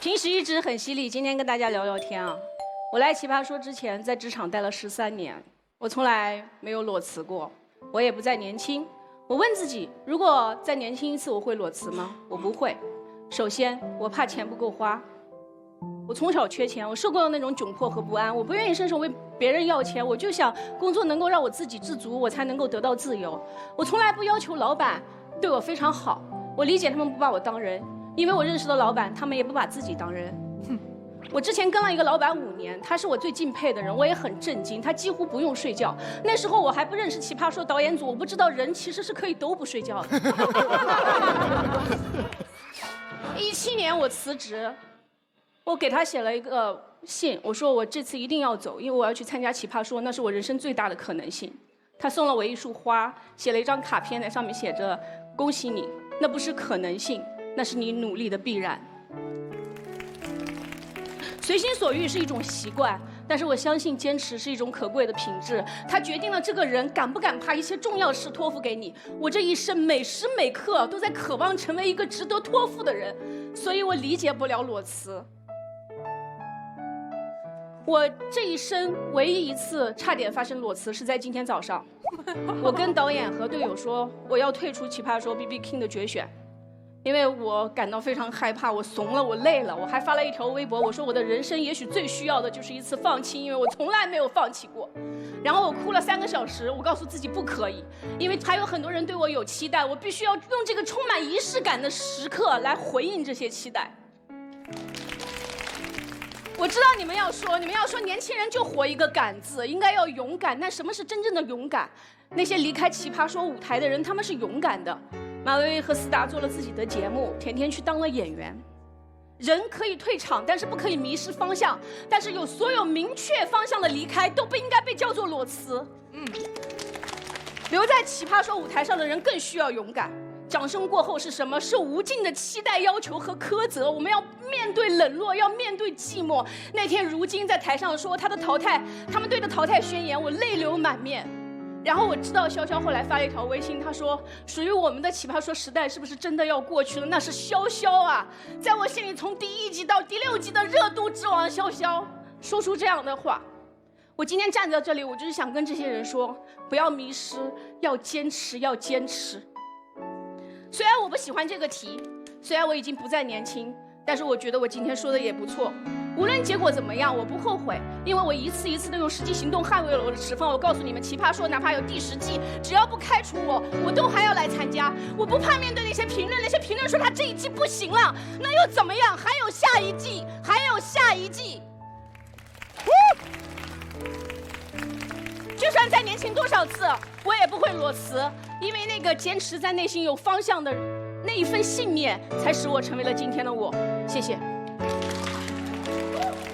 平时一直很犀利，今天跟大家聊聊天啊。我来奇葩说之前，在职场待了十三年，我从来没有裸辞过，我也不再年轻。我问自己，如果再年轻一次，我会裸辞吗？我不会。首先，我怕钱不够花。我从小缺钱，我受够了那种窘迫和不安，我不愿意伸手为别人要钱，我就想工作能够让我自给自足，我才能够得到自由。我从来不要求老板对我非常好，我理解他们不把我当人，因为我认识的老板，他们也不把自己当人。哼，我之前跟了一个老板五年，他是我最敬佩的人，我也很震惊，他几乎不用睡觉。那时候我还不认识奇葩说导演组，我不知道人其实是可以都不睡觉的。一七年我辞职。我给他写了一个信，我说我这次一定要走，因为我要去参加奇葩说，那是我人生最大的可能性。他送了我一束花，写了一张卡片，在上面写着“恭喜你”，那不是可能性，那是你努力的必然。随心所欲是一种习惯，但是我相信坚持是一种可贵的品质。它决定了这个人敢不敢把一些重要事托付给你。我这一生每时每刻都在渴望成为一个值得托付的人，所以我理解不了裸辞。我这一生唯一一次差点发生裸辞是在今天早上，我跟导演和队友说我要退出《奇葩说》B B King 的决选，因为我感到非常害怕，我怂了，我累了，我还发了一条微博，我说我的人生也许最需要的就是一次放弃，因为我从来没有放弃过。然后我哭了三个小时，我告诉自己不可以，因为还有很多人对我有期待，我必须要用这个充满仪式感的时刻来回应这些期待。我知道你们要说，你们要说年轻人就活一个敢字，应该要勇敢。那什么是真正的勇敢？那些离开奇葩说舞台的人，他们是勇敢的。马薇薇和思达做了自己的节目，甜甜去当了演员。人可以退场，但是不可以迷失方向。但是有所有明确方向的离开，都不应该被叫做裸辞。嗯，留在奇葩说舞台上的人更需要勇敢。掌声过后是什么？是无尽的期待、要求和苛责。我们要面对冷落，要面对寂寞。那天，如今在台上说他的淘汰，他们队的淘汰宣言，我泪流满面。然后我知道潇潇后来发了一条微信，他说：“属于我们的奇葩说时代是不是真的要过去了？”那是潇潇啊，在我心里，从第一集到第六集的热度之王潇潇，说出这样的话。我今天站在这里，我就是想跟这些人说：不要迷失，要坚持，要坚持。虽然我不喜欢这个题，虽然我已经不再年轻，但是我觉得我今天说的也不错。无论结果怎么样，我不后悔，因为我一次一次的用实际行动捍卫了我的持方。我告诉你们，奇葩说哪怕有第十季，只要不开除我，我都还要来参加。我不怕面对那些评论，那些评论说他这一季不行了，那又怎么样？还有下一季，还有下一季。就算再年轻多少次，我也不会裸辞。因为那个坚持在内心有方向的那一份信念，才使我成为了今天的我。谢谢。